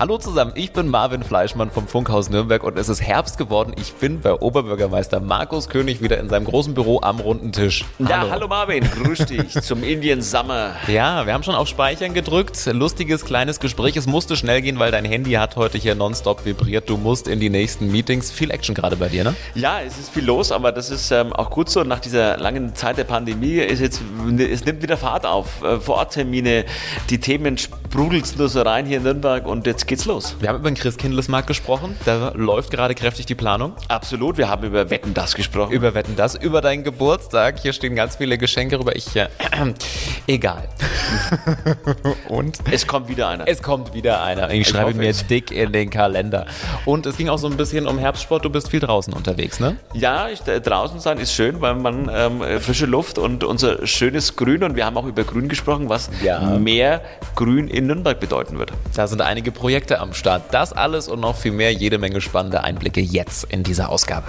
Hallo zusammen, ich bin Marvin Fleischmann vom Funkhaus Nürnberg und es ist Herbst geworden. Ich bin bei Oberbürgermeister Markus König wieder in seinem großen Büro am runden Tisch. Ja, hallo Marvin, grüß dich zum Indian Summer. Ja, wir haben schon auf Speichern gedrückt. Lustiges kleines Gespräch. Es musste schnell gehen, weil dein Handy hat heute hier nonstop vibriert. Du musst in die nächsten Meetings. Viel Action gerade bei dir, ne? Ja, es ist viel los, aber das ist ähm, auch gut so. Nach dieser langen Zeit der Pandemie ist jetzt, es nimmt wieder Fahrt auf. Äh, Vororttermine, die Themen sprudeln nur so rein hier in Nürnberg und jetzt geht's los. Wir haben über den Christkindlesmarkt gesprochen. Da läuft gerade kräftig die Planung. Absolut, wir haben über Wetten das gesprochen. Über Wetten das, über deinen Geburtstag. Hier stehen ganz viele Geschenke rüber. Ich, äh, egal. Und? Es kommt wieder einer. Es kommt wieder einer. Ich, ich schreibe mir es. dick in den Kalender. Und es ging auch so ein bisschen um Herbstsport. Du bist viel draußen unterwegs, ne? Ja, ich, äh, draußen sein ist schön, weil man ähm, frische Luft und unser schönes Grün und wir haben auch über Grün gesprochen, was ja. mehr Grün in Nürnberg bedeuten wird. Da sind einige Projekte am Start. Das alles und noch viel mehr, jede Menge spannende Einblicke jetzt in dieser Ausgabe.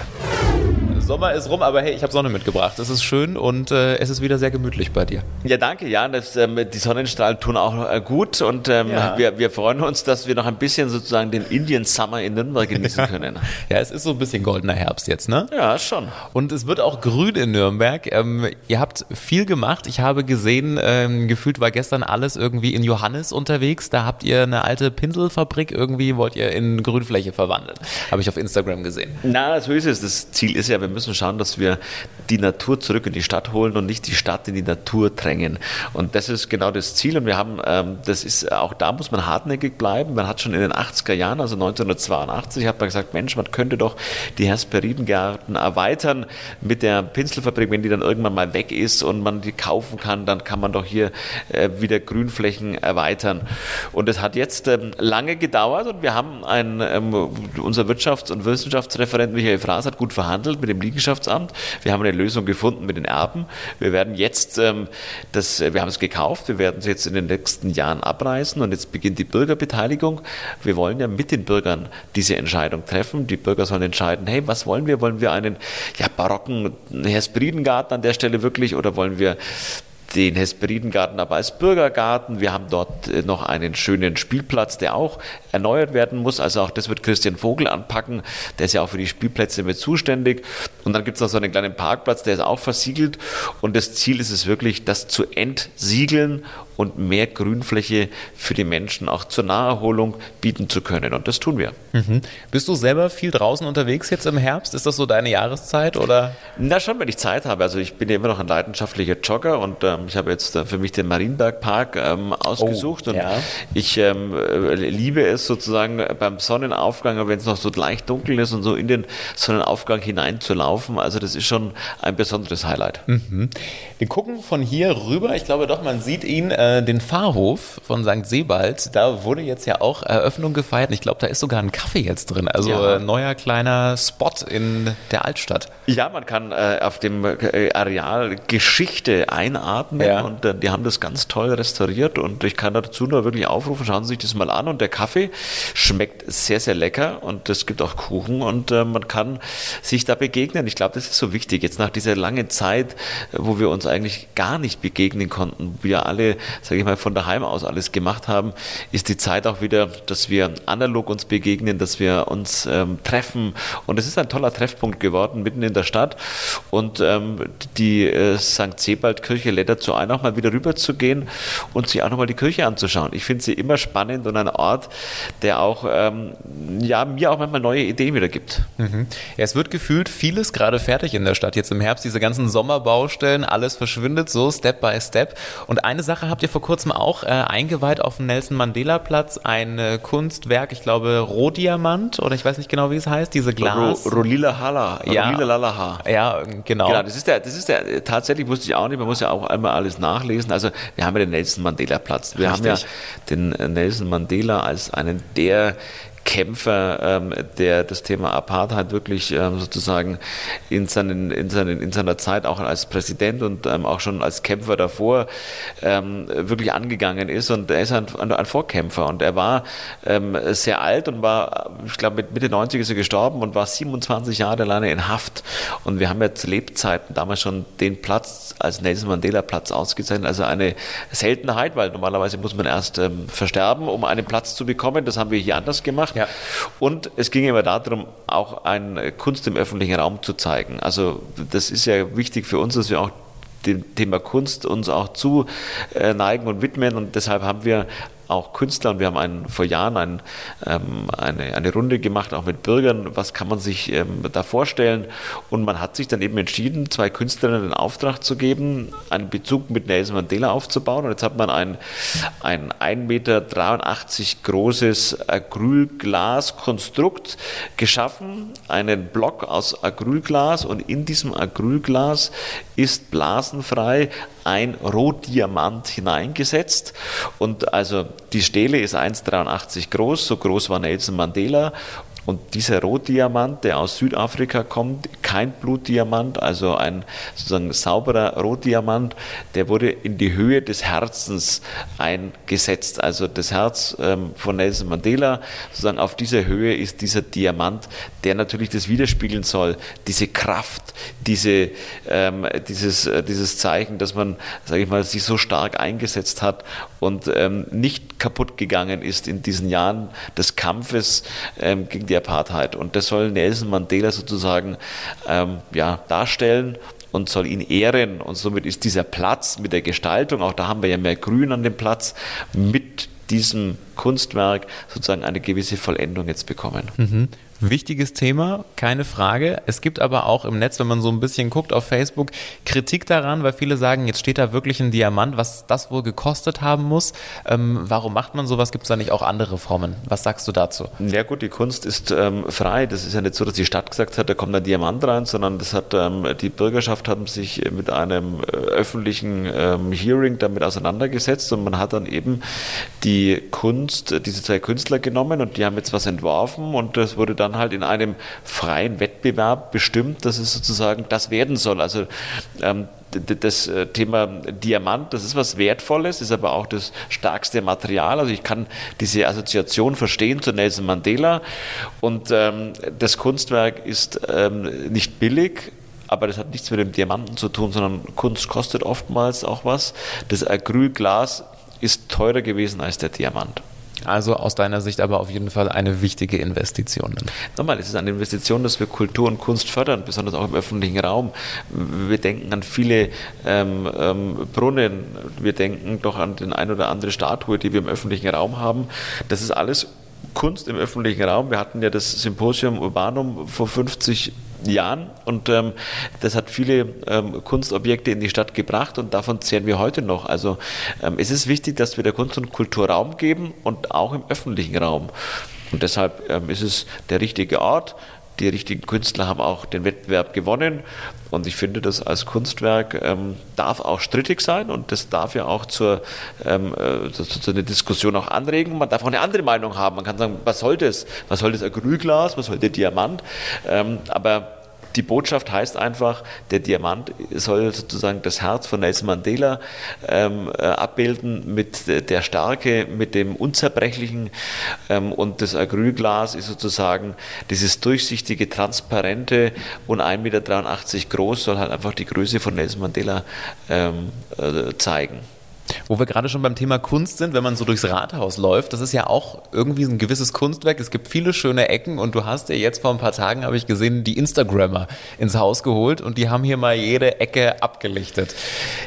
Sommer ist rum, aber hey, ich habe Sonne mitgebracht. Es ist schön und äh, es ist wieder sehr gemütlich bei dir. Ja, danke, ja. Das, ähm, die Sonnenstrahlen tun auch äh, gut und ähm, ja. wir, wir freuen uns, dass wir noch ein bisschen sozusagen den Indian Summer in Nürnberg genießen können. ja, es ist so ein bisschen goldener Herbst jetzt, ne? Ja, schon. Und es wird auch grün in Nürnberg. Ähm, ihr habt viel gemacht. Ich habe gesehen, ähm, gefühlt war gestern alles irgendwie in Johannes unterwegs. Da habt ihr eine alte Pinselfabrik irgendwie, wollt ihr in Grünfläche verwandeln. Habe ich auf Instagram gesehen. Na, so ist es. Das Ziel ist ja, wir müssen schauen, dass wir die Natur zurück in die Stadt holen und nicht die Stadt in die Natur drängen. Und das ist genau das Ziel. Und wir haben, ähm, das ist auch da muss man hartnäckig bleiben. Man hat schon in den 80er Jahren, also 1982, hat man gesagt, Mensch, man könnte doch die Hesperidengärten erweitern mit der Pinselfabrik, wenn die dann irgendwann mal weg ist und man die kaufen kann, dann kann man doch hier äh, wieder Grünflächen erweitern. Und es hat jetzt ähm, lange gedauert und wir haben ein, ähm, unser Wirtschafts- und Wissenschaftsreferent Michael Fraß hat gut verhandelt mit dem Liegenschaftsamt. Wir haben eine Lösung gefunden mit den Erben. Wir werden jetzt, ähm, das, wir haben es gekauft, wir werden es jetzt in den nächsten Jahren abreißen und jetzt beginnt die Bürgerbeteiligung. Wir wollen ja mit den Bürgern diese Entscheidung treffen. Die Bürger sollen entscheiden, hey, was wollen wir? Wollen wir einen ja, barocken Hesperidengarten an der Stelle wirklich oder wollen wir den Hesperidengarten aber als Bürgergarten. Wir haben dort äh, noch einen schönen Spielplatz, der auch erneuert werden muss. Also auch das wird Christian Vogel anpacken. Der ist ja auch für die Spielplätze mit zuständig. Und dann gibt es noch so einen kleinen Parkplatz, der ist auch versiegelt. Und das Ziel ist es wirklich, das zu entsiegeln und mehr Grünfläche für die Menschen auch zur Naherholung bieten zu können. Und das tun wir. Mhm. Bist du selber viel draußen unterwegs jetzt im Herbst? Ist das so deine Jahreszeit oder? Na schon, wenn ich Zeit habe. Also ich bin ja immer noch ein leidenschaftlicher Jogger und ähm, ich habe jetzt äh, für mich den Marienbergpark ähm, ausgesucht oh, und ja. ich ähm, äh, liebe es sozusagen beim Sonnenaufgang, wenn es noch so leicht dunkel ist und so in den Sonnenaufgang hineinzulaufen. Also das ist schon ein besonderes Highlight. Mhm. Wir gucken von hier rüber. Ich glaube doch, man sieht ihn. Äh, äh, den Pfarrhof von St. Sebald, da wurde jetzt ja auch Eröffnung gefeiert. Ich glaube, da ist sogar ein Kaffee jetzt drin. Also ja. neuer kleiner Spot in der Altstadt. Ja, man kann äh, auf dem äh, Areal Geschichte einatmen ja. und äh, die haben das ganz toll restauriert und ich kann dazu nur wirklich aufrufen, schauen Sie sich das mal an und der Kaffee schmeckt sehr, sehr lecker und es gibt auch Kuchen und äh, man kann sich da begegnen. Ich glaube, das ist so wichtig. Jetzt nach dieser langen Zeit, wo wir uns eigentlich gar nicht begegnen konnten, wir alle sage ich mal, von daheim aus alles gemacht haben, ist die Zeit auch wieder, dass wir analog uns begegnen, dass wir uns ähm, treffen. Und es ist ein toller Treffpunkt geworden, mitten in der Stadt. Und ähm, die äh, St. Sebald-Kirche lädt dazu ein, auch mal wieder rüber zu gehen und sich auch nochmal die Kirche anzuschauen. Ich finde sie immer spannend und ein Ort, der auch ähm, ja, mir auch manchmal neue Ideen wieder gibt. Mhm. Ja, es wird gefühlt vieles gerade fertig in der Stadt. Jetzt im Herbst diese ganzen Sommerbaustellen, alles verschwindet so Step by Step. Und eine Sache habt ihr vor kurzem auch äh, eingeweiht auf dem Nelson Mandela Platz ein äh, Kunstwerk, ich glaube Rohdiamant oder ich weiß nicht genau, wie es heißt, diese Glas. Ro Rolila Hala, ja, Rolila Lalaha. Ja, genau. Genau, das ist der, das ist der, tatsächlich wusste ich auch nicht, man muss ja auch einmal alles nachlesen. Also wir haben ja den Nelson Mandela Platz. Wir Richtig. haben ja den Nelson Mandela als einen der Kämpfer, ähm, der das Thema Apartheid wirklich ähm, sozusagen in, seinen, in, seinen, in seiner Zeit auch als Präsident und ähm, auch schon als Kämpfer davor ähm, wirklich angegangen ist. Und er ist ein, ein Vorkämpfer und er war ähm, sehr alt und war, ich glaube, mit Mitte 90 ist er gestorben und war 27 Jahre lang in Haft. Und wir haben ja zu Lebzeiten damals schon den Platz als Nelson Mandela Platz ausgezeichnet. Also eine Seltenheit, weil normalerweise muss man erst ähm, versterben, um einen Platz zu bekommen. Das haben wir hier anders gemacht. Ja. Und es ging immer darum, auch eine Kunst im öffentlichen Raum zu zeigen. Also das ist ja wichtig für uns, dass wir auch dem Thema Kunst uns auch zu äh, neigen und widmen. Und deshalb haben wir auch Künstler und wir haben einen, vor Jahren ein, ähm, eine, eine Runde gemacht, auch mit Bürgern, was kann man sich ähm, da vorstellen? Und man hat sich dann eben entschieden, zwei Künstlerinnen den Auftrag zu geben, einen Bezug mit Nelson Mandela aufzubauen. Und jetzt hat man ein, ein 1,83 Meter großes Acrylglas-Konstrukt geschaffen, einen Block aus Acrylglas. Und in diesem Acrylglas ist blasenfrei ein Rohdiamant hineingesetzt. Und also die Stele ist 1,83 groß, so groß war Nelson Mandela. Und dieser Rotdiamant, der aus Südafrika kommt, kein Blutdiamant, also ein sozusagen sauberer Rotdiamant, der wurde in die Höhe des Herzens eingesetzt. Also das Herz ähm, von Nelson Mandela, sozusagen auf dieser Höhe ist dieser Diamant, der natürlich das widerspiegeln soll, diese Kraft, diese, ähm, dieses, äh, dieses Zeichen, dass man, sage ich mal, sich so stark eingesetzt hat und ähm, nicht kaputt gegangen ist in diesen Jahren des Kampfes gegen die Apartheid. Und das soll Nelson Mandela sozusagen ähm, ja, darstellen und soll ihn ehren. Und somit ist dieser Platz mit der Gestaltung, auch da haben wir ja mehr Grün an dem Platz, mit diesem Kunstwerk sozusagen eine gewisse Vollendung jetzt bekommen. Mhm. Wichtiges Thema, keine Frage. Es gibt aber auch im Netz, wenn man so ein bisschen guckt auf Facebook, Kritik daran, weil viele sagen, jetzt steht da wirklich ein Diamant, was das wohl gekostet haben muss. Ähm, warum macht man sowas? Gibt es da nicht auch andere Formen? Was sagst du dazu? Ja gut, die Kunst ist ähm, frei. Das ist ja nicht so, dass die Stadt gesagt hat, da kommt ein Diamant rein, sondern das hat ähm, die Bürgerschaft haben sich mit einem äh, öffentlichen ähm, Hearing damit auseinandergesetzt und man hat dann eben die Kunst, diese zwei Künstler genommen und die haben jetzt was entworfen und das wurde dann dann halt in einem freien Wettbewerb bestimmt, dass es sozusagen das werden soll. Also ähm, das äh, Thema Diamant, das ist was Wertvolles, ist aber auch das stärkste Material. Also ich kann diese Assoziation verstehen zu Nelson Mandela. Und ähm, das Kunstwerk ist ähm, nicht billig, aber das hat nichts mit dem Diamanten zu tun, sondern Kunst kostet oftmals auch was. Das Acrylglas ist teurer gewesen als der Diamant. Also aus deiner Sicht aber auf jeden Fall eine wichtige Investition. Nochmal, es ist eine Investition, dass wir Kultur und Kunst fördern, besonders auch im öffentlichen Raum. Wir denken an viele ähm, ähm, Brunnen, wir denken doch an den ein oder andere Statue, die wir im öffentlichen Raum haben. Das ist alles Kunst im öffentlichen Raum. Wir hatten ja das Symposium Urbanum vor 50 Jahren. Jahren und ähm, das hat viele ähm, Kunstobjekte in die Stadt gebracht und davon zehren wir heute noch. Also ähm, es ist wichtig, dass wir der Kunst und Kultur Raum geben und auch im öffentlichen Raum. Und deshalb ähm, ist es der richtige Ort. Die richtigen Künstler haben auch den Wettbewerb gewonnen. Und ich finde, das als Kunstwerk ähm, darf auch strittig sein und das darf ja auch zur, ähm, äh, zu, einer Diskussion auch anregen. Man darf auch eine andere Meinung haben. Man kann sagen, was soll das? Was soll das Acrylglas? Was soll der Diamant? Ähm, aber die Botschaft heißt einfach, der Diamant soll sozusagen das Herz von Nelson Mandela ähm, äh, abbilden mit der Stärke, mit dem Unzerbrechlichen. Ähm, und das Acrylglas ist sozusagen dieses durchsichtige, transparente und 1,83 Meter groß, soll halt einfach die Größe von Nelson Mandela ähm, äh, zeigen. Wo wir gerade schon beim Thema Kunst sind, wenn man so durchs Rathaus läuft, das ist ja auch irgendwie ein gewisses Kunstwerk. Es gibt viele schöne Ecken und du hast ja jetzt vor ein paar Tagen, habe ich gesehen, die Instagrammer ins Haus geholt und die haben hier mal jede Ecke abgelichtet.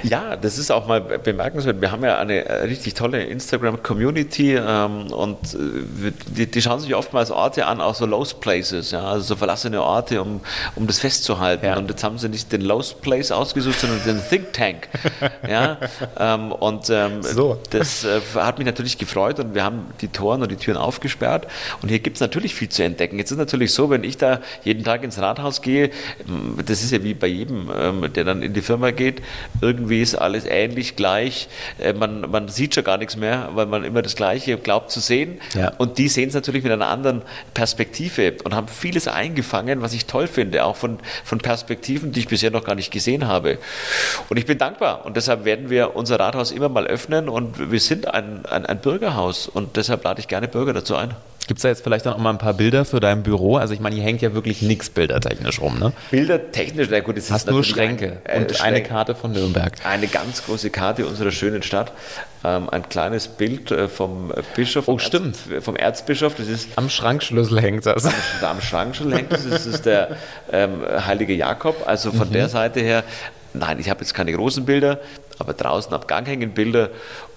Ja, das ist auch mal bemerkenswert. Wir haben ja eine äh, richtig tolle Instagram-Community ähm, und äh, die, die, schauen sich oftmals Orte an, auch so Lost Places, ja, also so verlassene Orte, um, um das festzuhalten. Ja. Und jetzt haben sie nicht den Lost Place ausgesucht, sondern den Think Tank. ja, ähm, und ähm, so. das äh, hat mich natürlich gefreut und wir haben die Toren und die Türen aufgesperrt. Und hier gibt es natürlich viel zu entdecken. Jetzt ist es natürlich so, wenn ich da jeden Tag ins Rathaus gehe, das ist ja wie bei jedem, ähm, der dann in die Firma geht, irgendwie ist alles ähnlich, gleich. Äh, man, man sieht schon gar nichts mehr, weil man immer das Gleiche glaubt zu sehen. Ja. Und die sehen es natürlich mit einer anderen Perspektive und haben vieles eingefangen, was ich toll finde, auch von, von Perspektiven, die ich bisher noch gar nicht gesehen habe. Und ich bin dankbar und deshalb werden wir unser Rathaus immer mal öffnen und wir sind ein, ein, ein Bürgerhaus und deshalb lade ich gerne Bürger dazu ein. Gibt es da jetzt vielleicht auch mal ein paar Bilder für dein Büro? Also ich meine, hier hängt ja wirklich nichts bildertechnisch rum, ne? Bildertechnisch, na gut, es Hast nur Schränke ein, äh, und Schränke. eine Karte von Nürnberg. Eine ganz große Karte unserer schönen Stadt. Ähm, ein kleines Bild äh, vom Bischof. Oh, stimmt. Erz, vom Erzbischof. Das ist am Schrankschlüssel hängt das. Am Schrankschlüssel hängt das. Das ist der ähm, heilige Jakob. Also von mhm. der Seite her Nein, ich habe jetzt keine großen Bilder, aber draußen am Gang hängen Bilder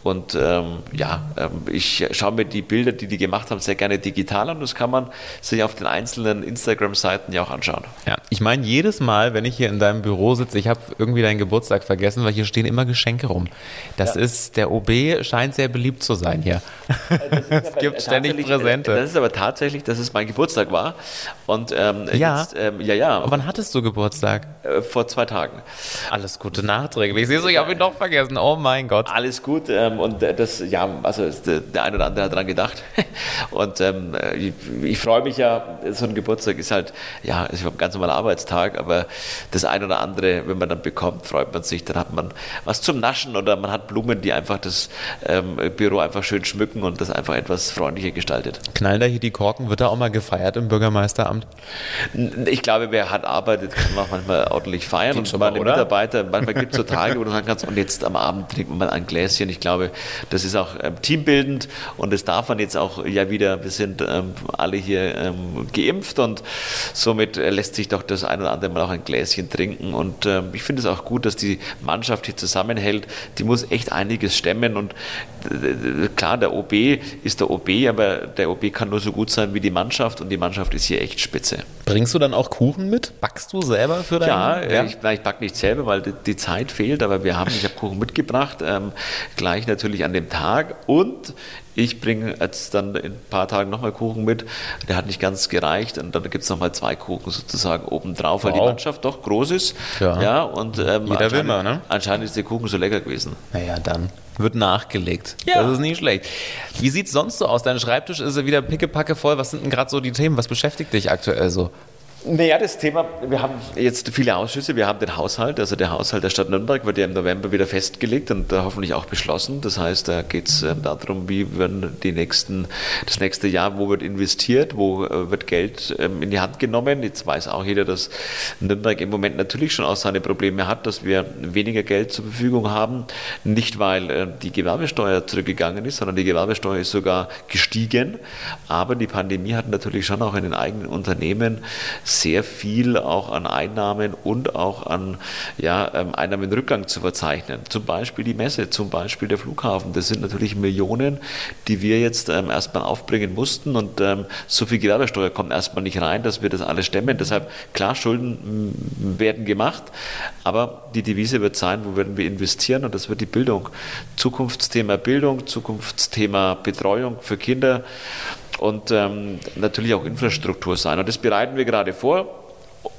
und ähm, ja, ähm, ich schaue mir die Bilder, die die gemacht haben, sehr gerne digital an. Das kann man sich auf den einzelnen Instagram-Seiten ja auch anschauen. Ja, ich meine, jedes Mal, wenn ich hier in deinem Büro sitze, ich habe irgendwie deinen Geburtstag vergessen, weil hier stehen immer Geschenke rum. Das ja. ist, der OB scheint sehr beliebt zu sein hier. es gibt ständig Präsente. Das ist aber tatsächlich, dass es mein Geburtstag war. Und, ähm, ja. Jetzt, ähm, ja, ja. Und wann hattest du Geburtstag? Äh, vor zwei Tagen. Alles Gute nachträglich. Ich sehe es, ich habe ihn doch vergessen. Oh mein Gott. Alles gut. Ähm, und das, ja, also der eine oder andere hat daran gedacht. Und ähm, ich, ich freue mich ja, so ein Geburtstag ist halt, ja, ist ein ganz normaler Arbeitstag, aber das eine oder andere, wenn man dann bekommt, freut man sich, dann hat man was zum Naschen oder man hat Blumen, die einfach das ähm, Büro einfach schön schmücken und das einfach etwas freundlicher gestaltet. Knallen da hier die Korken? Wird da auch mal gefeiert im Bürgermeisteramt? Ich glaube, wer hart arbeitet, kann auch manchmal ordentlich feiern. Geht und meine Mitarbeiter, manchmal gibt es so Tage, wo du sagen kannst, jetzt am Abend trinkt man mal ein Gläschen. Ich glaube, das ist auch ähm, teambildend und das darf man jetzt auch ja wieder, wir sind ähm, alle hier ähm, geimpft und somit äh, lässt sich doch das ein oder andere Mal auch ein Gläschen trinken und ähm, ich finde es auch gut, dass die Mannschaft hier zusammenhält. Die muss echt einiges stemmen und äh, klar, der OB ist der OB, aber der OB kann nur so gut sein wie die Mannschaft und die Mannschaft ist hier echt spitze. Bringst du dann auch Kuchen mit? Backst du selber für deinen? Ja, ja? ich, ich backe nicht selber, weil die, die, Zeit fehlt, aber wir haben, ich habe Kuchen mitgebracht, ähm, gleich natürlich an dem Tag und ich bringe jetzt dann in ein paar Tagen nochmal Kuchen mit. Der hat nicht ganz gereicht und dann gibt es nochmal zwei Kuchen sozusagen obendrauf, weil wow. die Mannschaft doch groß ist. Ja, ja und ähm, Jeder will mal, ne? anscheinend ist der Kuchen so lecker gewesen. Naja, dann wird nachgelegt. Ja. Das ist nicht schlecht. Wie sieht es sonst so aus? Dein Schreibtisch ist ja wieder pickepacke voll. Was sind denn gerade so die Themen? Was beschäftigt dich aktuell so? Naja, das Thema, wir haben jetzt viele Ausschüsse, wir haben den Haushalt, also der Haushalt der Stadt Nürnberg wird ja im November wieder festgelegt und hoffentlich auch beschlossen. Das heißt, da geht es äh, darum, wie werden die nächsten, das nächste Jahr, wo wird investiert, wo äh, wird Geld ähm, in die Hand genommen. Jetzt weiß auch jeder, dass Nürnberg im Moment natürlich schon auch seine Probleme hat, dass wir weniger Geld zur Verfügung haben. Nicht, weil äh, die Gewerbesteuer zurückgegangen ist, sondern die Gewerbesteuer ist sogar gestiegen. Aber die Pandemie hat natürlich schon auch in den eigenen Unternehmen sehr viel auch an Einnahmen und auch an ja, ähm, Einnahmenrückgang zu verzeichnen. Zum Beispiel die Messe, zum Beispiel der Flughafen. Das sind natürlich Millionen, die wir jetzt ähm, erstmal aufbringen mussten und ähm, so viel Gewerbesteuer kommt erstmal nicht rein, dass wir das alles stemmen. Deshalb, klar, Schulden werden gemacht, aber die Devise wird sein, wo werden wir investieren und das wird die Bildung. Zukunftsthema Bildung, Zukunftsthema Betreuung für Kinder und ähm, natürlich auch Infrastruktur sein. Und das bereiten wir gerade vor.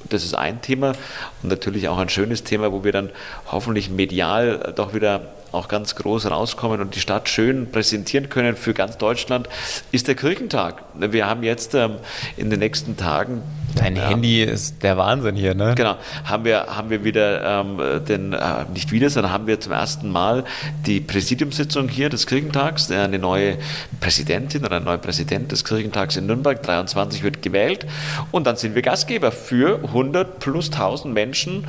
Das ist ein Thema und natürlich auch ein schönes Thema, wo wir dann hoffentlich medial doch wieder auch ganz groß rauskommen und die Stadt schön präsentieren können für ganz Deutschland, ist der Kirchentag. Wir haben jetzt ähm, in den nächsten Tagen Dein ja. Handy ist der Wahnsinn hier, ne? Genau. Haben wir, haben wir wieder ähm, den, äh, nicht wieder, sondern haben wir zum ersten Mal die Präsidiumssitzung hier des Kirchentags. Eine neue Präsidentin oder ein neuer Präsident des Kirchentags in Nürnberg, 23 wird gewählt. Und dann sind wir Gastgeber für 100 plus 1000 Menschen,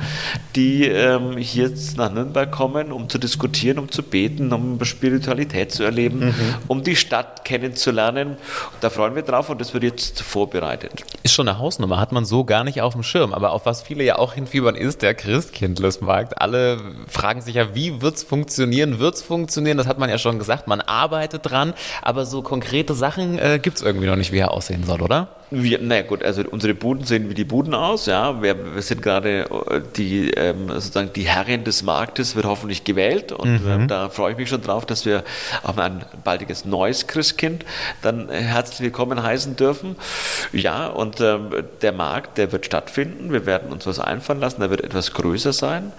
die ähm, hier nach Nürnberg kommen, um zu diskutieren, um zu beten, um Spiritualität zu erleben, mhm. um die Stadt kennenzulernen. Da freuen wir drauf und das wird jetzt vorbereitet. Ist schon eine Hausnummer. Nummer hat man so gar nicht auf dem Schirm. Aber auf was viele ja auch hinfiebern, ist der Christkindlesmarkt. Alle fragen sich ja, wie wird es funktionieren? Wird es funktionieren? Das hat man ja schon gesagt. Man arbeitet dran. Aber so konkrete Sachen äh, gibt es irgendwie noch nicht, wie er aussehen soll, oder? Wir, naja gut, also unsere Buden sehen wie die Buden aus, ja. Wir, wir sind gerade äh, die ähm, sozusagen die Herrin des Marktes wird hoffentlich gewählt und mhm. ähm, da freue ich mich schon drauf, dass wir auch mal ein baldiges neues Christkind dann herzlich willkommen heißen dürfen. Ja, und ähm, der Markt, der wird stattfinden. Wir werden uns was einfallen lassen, der wird etwas größer sein.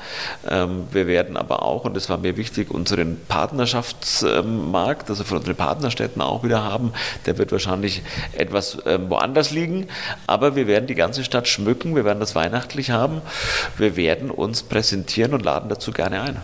Ähm, wir werden aber auch, und das war mir wichtig, unseren Partnerschaftsmarkt, also von unseren Partnerstädten auch wieder haben. Der wird wahrscheinlich etwas ähm, woanders woanders liegen, aber wir werden die ganze Stadt schmücken, wir werden das weihnachtlich haben, wir werden uns präsentieren und laden dazu gerne ein.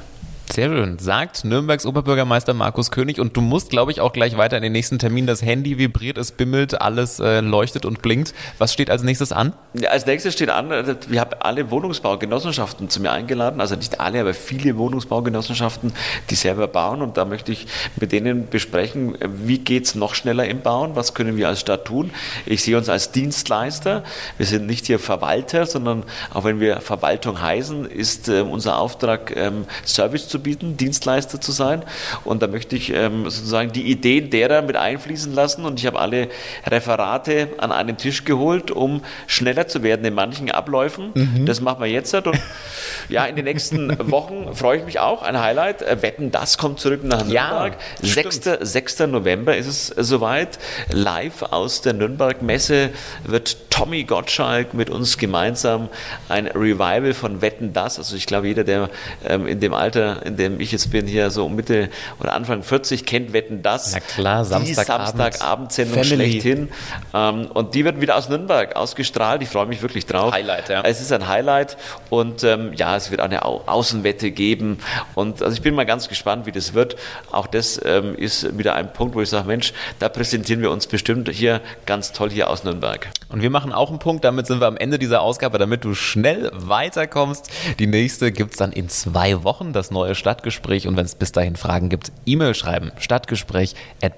Sehr schön, sagt Nürnbergs Oberbürgermeister Markus König. Und du musst, glaube ich, auch gleich weiter in den nächsten Termin. Das Handy vibriert, es bimmelt, alles äh, leuchtet und blinkt. Was steht als nächstes an? Ja, als nächstes steht an, äh, wir haben alle Wohnungsbaugenossenschaften zu mir eingeladen. Also nicht alle, aber viele Wohnungsbaugenossenschaften, die selber bauen. Und da möchte ich mit denen besprechen, wie geht es noch schneller im Bauen? Was können wir als Stadt tun? Ich sehe uns als Dienstleister. Wir sind nicht hier Verwalter, sondern auch wenn wir Verwaltung heißen, ist äh, unser Auftrag, ähm, Service zu anzubieten, Dienstleister zu sein. Und da möchte ich ähm, sozusagen die Ideen derer mit einfließen lassen. Und ich habe alle Referate an einen Tisch geholt, um schneller zu werden in manchen Abläufen. Mhm. Das machen wir jetzt. Und ja, in den nächsten Wochen freue ich mich auch. Ein Highlight. Äh, Wetten, das kommt zurück nach Nürnberg. Ja, 6. 6. November ist es soweit. Live aus der Nürnberg-Messe wird Tommy Gottschalk mit uns gemeinsam ein Revival von Wetten, das. Also ich glaube, jeder, der ähm, in dem Alter, in dem ich jetzt bin, hier so Mitte oder Anfang 40, kennt Wetten, das. Na klar, Samstagabend. Die Samstagabendsendung schlechthin. Ähm, und die wird wieder aus Nürnberg ausgestrahlt. Ich freue mich wirklich drauf. Highlight, ja. Es ist ein Highlight. Und ähm, ja, es wird eine Au Außenwette geben. Und also ich bin mal ganz gespannt, wie das wird. Auch das ähm, ist wieder ein Punkt, wo ich sage, Mensch, da präsentieren wir uns bestimmt hier ganz toll hier aus Nürnberg. Und wir machen auch einen Punkt, damit sind wir am Ende dieser Ausgabe, damit du schnell weiterkommst. Die nächste gibt es dann in zwei Wochen, das neue Stadtgespräch. Und wenn es bis dahin Fragen gibt, E-Mail schreiben, stadtgespräch at